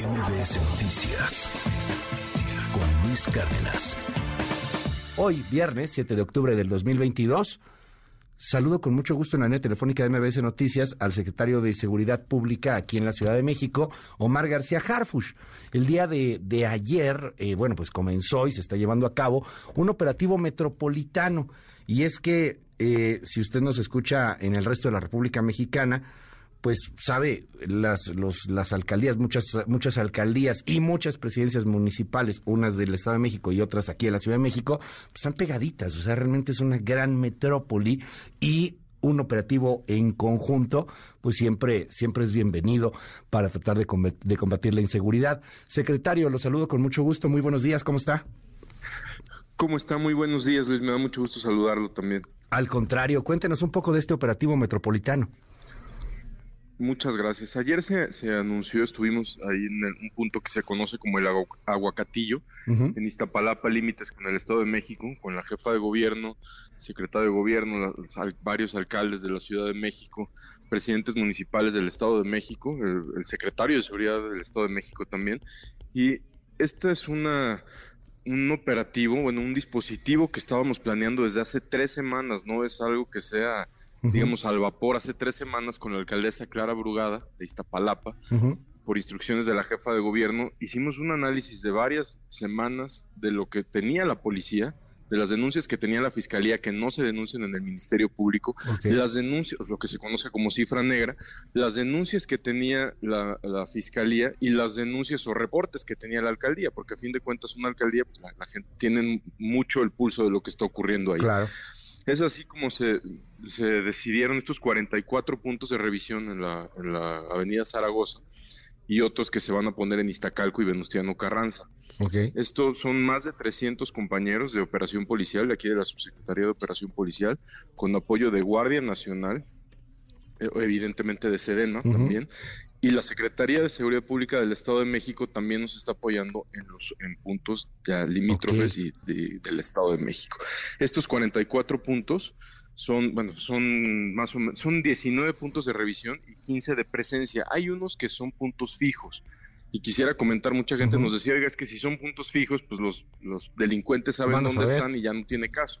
MBS Noticias con Luis Cárdenas. Hoy, viernes 7 de octubre del 2022, saludo con mucho gusto en la net telefónica de MBS Noticias al secretario de Seguridad Pública aquí en la Ciudad de México, Omar García Harfush. El día de, de ayer, eh, bueno, pues comenzó y se está llevando a cabo un operativo metropolitano. Y es que, eh, si usted nos escucha en el resto de la República Mexicana, pues sabe, las, los, las alcaldías, muchas, muchas alcaldías y muchas presidencias municipales, unas del Estado de México y otras aquí en la Ciudad de México, pues están pegaditas, o sea, realmente es una gran metrópoli y un operativo en conjunto, pues siempre, siempre es bienvenido para tratar de, de combatir la inseguridad. Secretario, lo saludo con mucho gusto, muy buenos días, ¿cómo está? ¿Cómo está? Muy buenos días, Luis, me da mucho gusto saludarlo también. Al contrario, cuéntenos un poco de este operativo metropolitano. Muchas gracias. Ayer se, se anunció, estuvimos ahí en un punto que se conoce como el Aguacatillo, en Iztapalapa, límites con el Estado de México, con la jefa de gobierno, secretario de gobierno, varios alcaldes de la Ciudad de México, presidentes municipales del Estado de México, el, secretario de Seguridad del Estado de México también. Y esta es una un operativo, bueno, un dispositivo que estábamos planeando desde hace tres semanas, no es algo que sea digamos, al vapor hace tres semanas con la alcaldesa Clara Brugada de Iztapalapa, por instrucciones de la jefa de gobierno, hicimos un análisis de varias semanas de lo que tenía la policía, de las denuncias que tenía la fiscalía que no se denuncian en el Ministerio Público, las denuncias, lo que se conoce como cifra negra, las denuncias que tenía la, fiscalía y las denuncias o reportes que tenía la alcaldía, porque a fin de cuentas una alcaldía, pues la, gente tiene mucho el pulso de lo que está ocurriendo ahí. Claro. Es así como se, se decidieron estos 44 puntos de revisión en la, en la Avenida Zaragoza y otros que se van a poner en Iztacalco y Venustiano Carranza. Okay. Estos son más de 300 compañeros de operación policial, de aquí de la Subsecretaría de Operación Policial, con apoyo de Guardia Nacional, eh, evidentemente de Sedena también, y la Secretaría de Seguridad Pública del Estado de México también nos está apoyando en los en puntos ya limítrofes y del Estado de México. Estos 44 puntos son, bueno, son más o menos, son 19 puntos de revisión y 15 de presencia. Hay unos que son puntos fijos, y quisiera comentar, mucha gente nos decía, oiga, es que si son puntos fijos, pues los, los delincuentes saben dónde están y ya no tiene caso.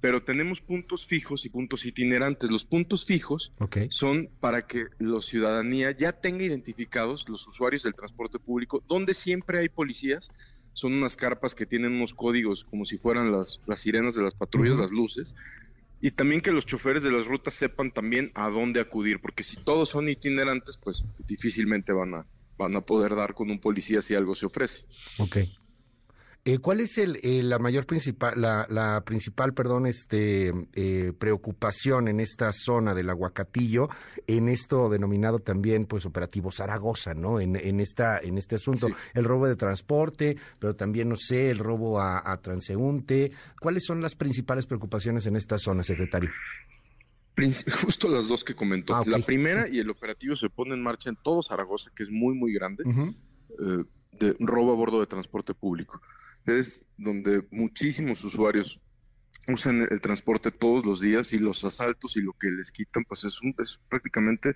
Pero tenemos puntos fijos y puntos itinerantes. Los puntos fijos son para que la ciudadanía ya tenga identificados los usuarios del transporte público, donde siempre hay policías. Son unas carpas que tienen unos códigos como si fueran las, las sirenas de las patrullas, las luces. Y también que los choferes de las rutas sepan también a dónde acudir, porque si todos son itinerantes, pues difícilmente van a, van a poder dar con un policía si algo se ofrece. Ok. Eh, ¿Cuál es el, eh, la mayor principal, la, la principal, perdón, este, eh, preocupación en esta zona del aguacatillo, en esto denominado también, pues, operativo Zaragoza, ¿no? En, en esta, en este asunto, el robo de transporte, pero también, no sé, el robo a, a transeúnte. ¿Cuáles son las principales preocupaciones en esta zona, secretario? Justo las dos que comentó. Ah, la primera y el operativo se pone en marcha en todo Zaragoza, que es muy, muy grande, eh, de robo a bordo de transporte público. Es donde muchísimos usuarios usan el transporte todos los días y los asaltos y lo que les quitan, pues es, un, es prácticamente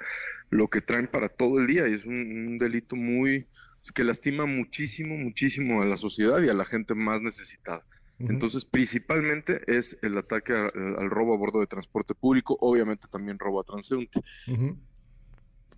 lo que traen para todo el día y es un delito muy que lastima muchísimo, muchísimo a la sociedad y a la gente más necesitada. Entonces, principalmente es el ataque al robo a bordo de transporte público, obviamente también robo a transeúnte.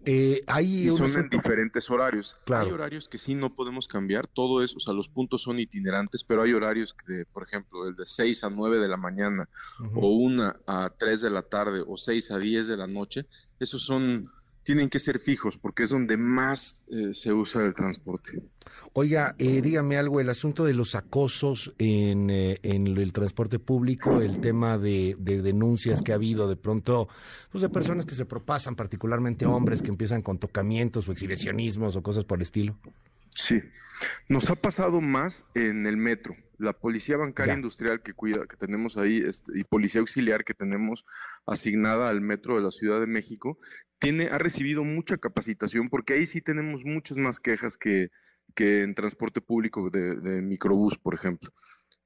Eh, hay y son en diferentes horarios. Hay horarios que sí no podemos cambiar, todo eso, o sea, los puntos son itinerantes, pero hay horarios que, por ejemplo, el de 6 a 9 de la mañana, o 1 a 3 de la tarde, o 6 a 10 de la noche, esos son tienen que ser fijos porque es donde más eh, se usa el transporte. Oiga, eh, dígame algo, el asunto de los acosos en, eh, en el transporte público, el tema de, denuncias que ha habido de pronto, pues de personas que se propasan, particularmente hombres que empiezan con tocamientos o exhibicionismos o cosas por el estilo. Sí, nos ha pasado más en el metro. La policía bancaria industrial que cuida, que tenemos ahí, este, y policía auxiliar que tenemos asignada al metro de la Ciudad de México, tiene, ha recibido mucha capacitación porque ahí sí tenemos muchas más quejas que, que en transporte público de, de microbús, por ejemplo.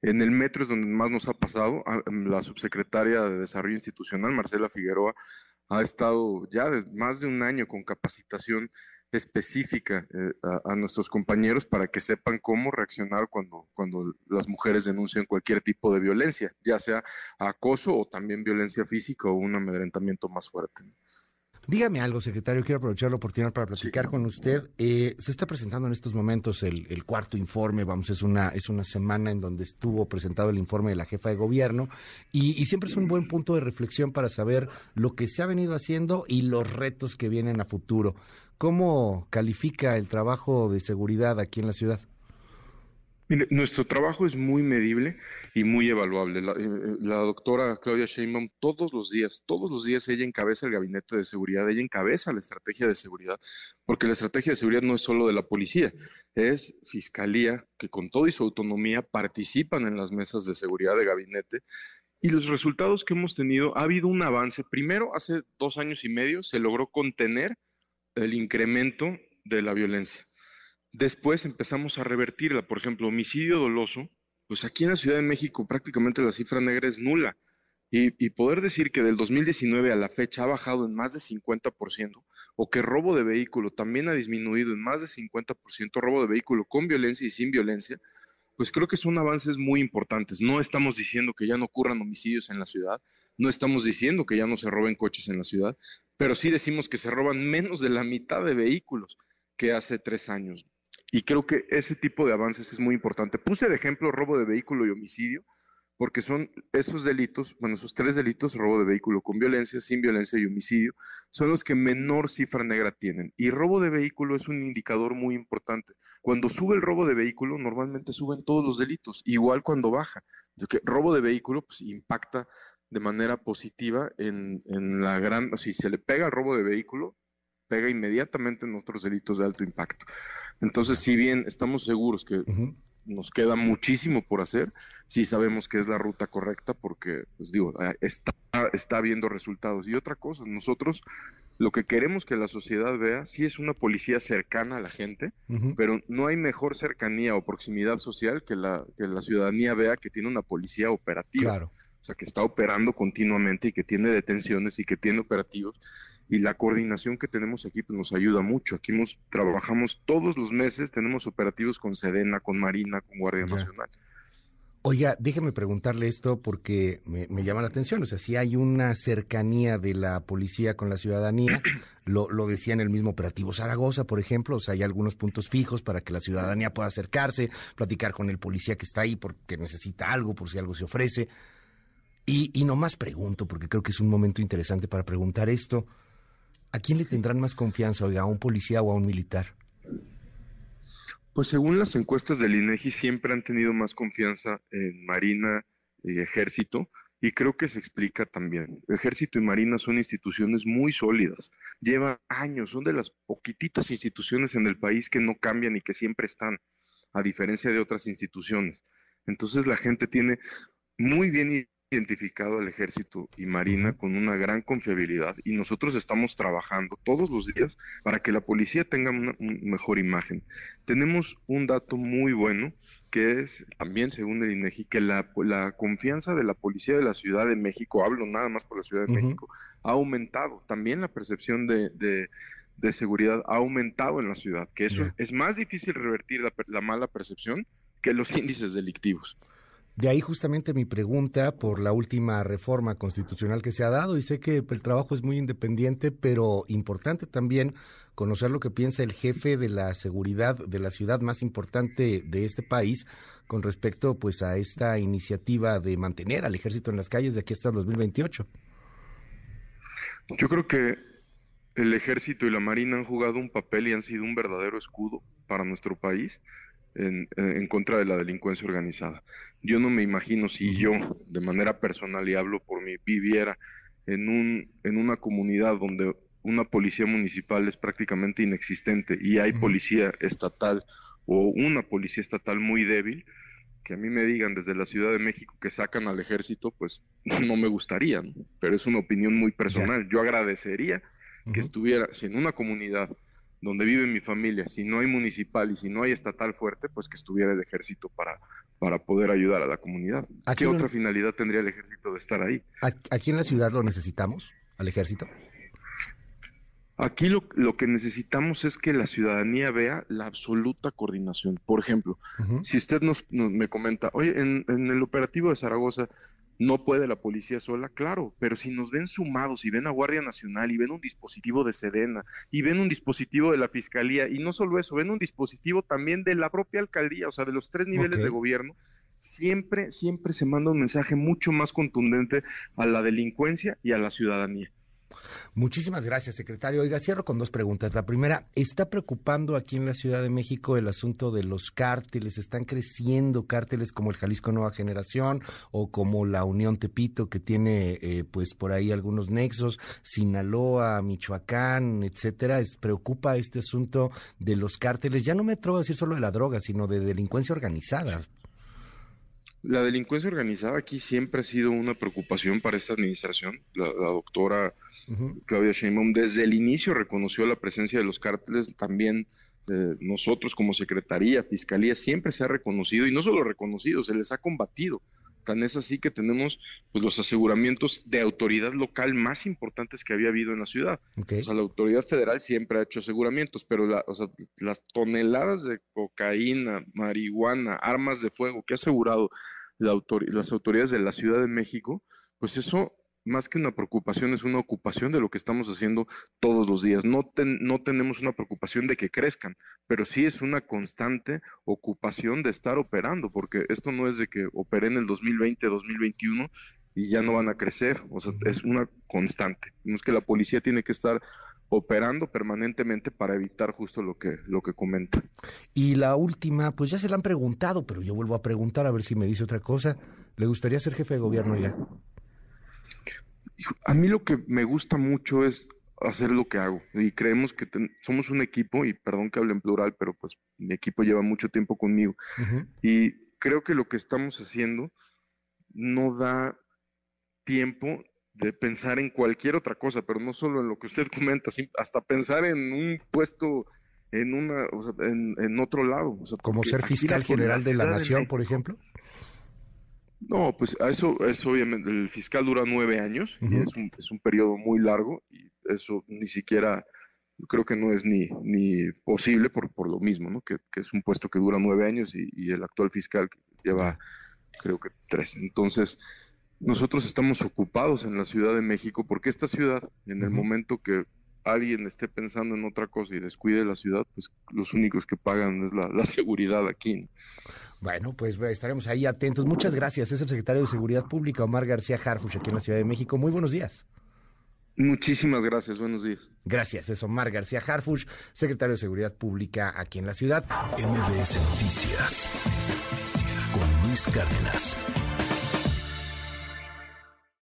En el metro es donde más nos ha pasado. Ah, la subsecretaria de Desarrollo Institucional, Marcela Figueroa, ha estado ya desde más de un año con capacitación específica eh, a, nuestros compañeros para que sepan cómo reaccionar cuando, cuando las mujeres denuncian cualquier tipo de violencia, ya sea acoso o también violencia física o un amedrentamiento más fuerte. Dígame algo, secretario, quiero aprovechar la oportunidad para platicar con usted. Eh, se está presentando en estos momentos el, cuarto informe, vamos, es una, es una semana en donde estuvo presentado el informe de la jefa de gobierno y, y, siempre es un buen punto de reflexión para saber lo que se ha venido haciendo y los retos que vienen a futuro. ¿Cómo califica el trabajo de seguridad aquí en la ciudad? Nuestro trabajo es muy medible y muy evaluable. Eh, eh, la, doctora Claudia Sheinbaum todos los días, todos los días ella encabeza el gabinete de seguridad, ella encabeza la estrategia de seguridad, porque la estrategia de seguridad no es solo de la policía, es fiscalía que con toda y su autonomía participan en las mesas de seguridad de gabinete. Y los resultados que hemos tenido, ha habido un avance. Primero, hace dos años y medio se logró contener el incremento de la violencia Después empezamos a revertirla. Por ejemplo, homicidio doloso, pues aquí en la Ciudad de México prácticamente la cifra negra es nula. Y, poder decir que del 2019 a la fecha ha bajado en más de 50%, o que robo de vehículo también ha disminuido en más de 50%, robo de vehículo con violencia y sin violencia, pues creo que son avances muy importantes. No estamos diciendo que ya no ocurran homicidios en la ciudad, no estamos diciendo que ya no se roben coches en la ciudad, pero sí decimos que se roban menos de la mitad de vehículos que hace tres años. Y creo que ese tipo de avances es muy importante. Puse de ejemplo robo de vehículo y homicidio, porque son esos delitos, bueno, esos tres delitos, robo de vehículo con violencia, sin violencia y homicidio, son los que menor cifra negra tienen. Y robo de vehículo es un indicador muy importante. Cuando sube el robo de vehículo, normalmente suben todos los delitos, igual cuando baja. Que robo de vehículo pues, impacta de manera positiva en, la gran, si se le pega el robo de vehículo, pega inmediatamente en otros delitos de alto impacto. Entonces, si bien estamos seguros que nos queda muchísimo por hacer, sí sabemos que es la ruta correcta porque, pues digo, está, está viendo resultados. Y otra cosa, nosotros lo que queremos que la sociedad vea, sí es una policía cercana a la gente, pero no hay mejor cercanía o proximidad social que la, que la ciudadanía vea que tiene una policía operativa. Claro. O sea, que está operando continuamente y que tiene detenciones y que tiene operativos y la coordinación que tenemos aquí pues, nos ayuda mucho. Aquí nos trabajamos todos los meses, tenemos operativos con Sedena, con Marina, con Guardia Nacional. Oiga, déjeme preguntarle esto porque me, llama la atención. O sea, si hay una cercanía de la policía con la ciudadanía, lo, lo decía en el mismo operativo Zaragoza, por ejemplo. O sea, hay algunos puntos fijos para que la ciudadanía pueda acercarse, platicar con el policía que está ahí porque necesita algo, por si algo se ofrece. Y, y nomás pregunto, porque creo que es un momento interesante para preguntar esto. ¿A quién le tendrán más confianza, oiga, a un policía o a un militar? Pues según las encuestas del INEGI siempre han tenido más confianza en Marina y Ejército y creo que se explica también. Ejército y Marina son instituciones muy sólidas, llevan años, son de las poquititas instituciones en el país que no cambian y que siempre están, a diferencia de otras instituciones. Entonces la gente tiene muy bien identificado al ejército y marina con una gran confiabilidad y nosotros estamos trabajando todos los días para que la policía tenga una, mejor imagen. Tenemos un dato muy bueno que es también según el INEGI que la, confianza de la policía de la Ciudad de México, hablo nada más por la Ciudad de México, ha aumentado. También la percepción de, de, seguridad ha aumentado en la ciudad, que eso es más difícil revertir la mala percepción que los índices delictivos. De ahí justamente mi pregunta por la última reforma constitucional que se ha dado y sé que el trabajo es muy independiente, pero importante también conocer lo que piensa el jefe de la seguridad de la ciudad más importante de este país con respecto pues a esta iniciativa de mantener al ejército en las calles de aquí hasta el 2028. Yo creo que el ejército y la marina han jugado un papel y han sido un verdadero escudo para nuestro país en, en, contra de la delincuencia organizada. Yo no me imagino si yo, de manera personal, y hablo por mí, viviera en, un, en una comunidad donde una policía municipal es prácticamente inexistente y hay policía estatal o una policía estatal muy débil, que a mí me digan desde la Ciudad de México que sacan al ejército, pues no me gustaría, pero es una opinión muy personal. Yo agradecería que estuviera, si en una comunidad donde vive mi familia, si no hay municipal y si no hay estatal fuerte, pues que estuviera el ejército para, para poder ayudar a la comunidad. ¿Qué otra finalidad tendría el ejército de estar ahí? ¿Aquí en la ciudad lo necesitamos, al ejército? Aquí lo, lo, que necesitamos es que la ciudadanía vea la absoluta coordinación. Por ejemplo, si usted nos, me comenta, oye, en, en, el operativo de Zaragoza no puede la policía sola, claro, pero si nos ven sumados y ven a Guardia Nacional y ven un dispositivo de Sedena y ven un dispositivo de la Fiscalía y no solo eso, ven un dispositivo también de la propia alcaldía, o sea, de los tres niveles de gobierno, siempre, siempre se manda un mensaje mucho más contundente a la delincuencia y a la ciudadanía. Muchísimas gracias, secretario. Oiga, cierro con dos preguntas. La primera, ¿está preocupando aquí en la Ciudad de México el asunto de los cárteles? ¿Están creciendo cárteles como el Jalisco Nueva Generación o como la Unión Tepito, que tiene eh, pues por ahí algunos nexos, Sinaloa, Michoacán, etcétera? ¿Es, ¿Preocupa este asunto de los cárteles? Ya no me atrevo a decir solo de la droga, sino de delincuencia organizada. La delincuencia organizada aquí siempre ha sido una preocupación para esta administración. La, doctora Claudia Sheinbaum desde el inicio reconoció la presencia de los cárteles. También eh, nosotros como Secretaría, Fiscalía, siempre se ha reconocido y no solo reconocido, se les ha combatido. Tan es así que tenemos pues, los aseguramientos de autoridad local más importantes que había habido en la ciudad. O sea, la autoridad federal siempre ha hecho aseguramientos, pero las toneladas de cocaína, marihuana, armas de fuego que ha asegurado las autoridades de la Ciudad de México, pues eso más que una preocupación es una ocupación de lo que estamos haciendo todos los días. No, no tenemos una preocupación de que crezcan, pero sí es una constante ocupación de estar operando, porque esto no es de que operen en el 2020, 2021 y ya no van a crecer, o sea, es una constante. No es que la policía tiene que estar operando permanentemente para evitar justo lo que, lo que comenta. Y la última, pues ya se la han preguntado, pero yo vuelvo a preguntar a ver si me dice otra cosa. ¿Le gustaría ser jefe de gobierno ya? A mí lo que me gusta mucho es hacer lo que hago y creemos que somos un equipo y perdón que hable en plural, pero pues mi equipo lleva mucho tiempo conmigo y creo que lo que estamos haciendo no da tiempo de pensar en cualquier otra cosa, pero no solo en lo que usted comenta, hasta pensar en un puesto en una, o sea, en, otro lado. Como ser fiscal general de la nación, por ejemplo. No, pues a eso, eso obviamente, el fiscal dura nueve años y es un, es un periodo muy largo y eso ni siquiera, creo que no es ni, ni posible por, por lo mismo, ¿no? Que, que es un puesto que dura nueve años y, y el actual fiscal lleva, creo que tres. Entonces, nosotros estamos ocupados en la Ciudad de México porque esta ciudad, en el momento que alguien esté pensando en otra cosa y descuide la ciudad, pues los únicos que pagan es la, seguridad aquí. Bueno, pues estaremos ahí atentos. Muchas gracias. Es el secretario de Seguridad Pública, Omar García Harfuch, aquí en la Ciudad de México. Muy buenos días. Muchísimas gracias, buenos días. Gracias, es Omar García Harfuch, secretario de Seguridad Pública aquí en la ciudad. MBS Noticias con Luis Cárdenas.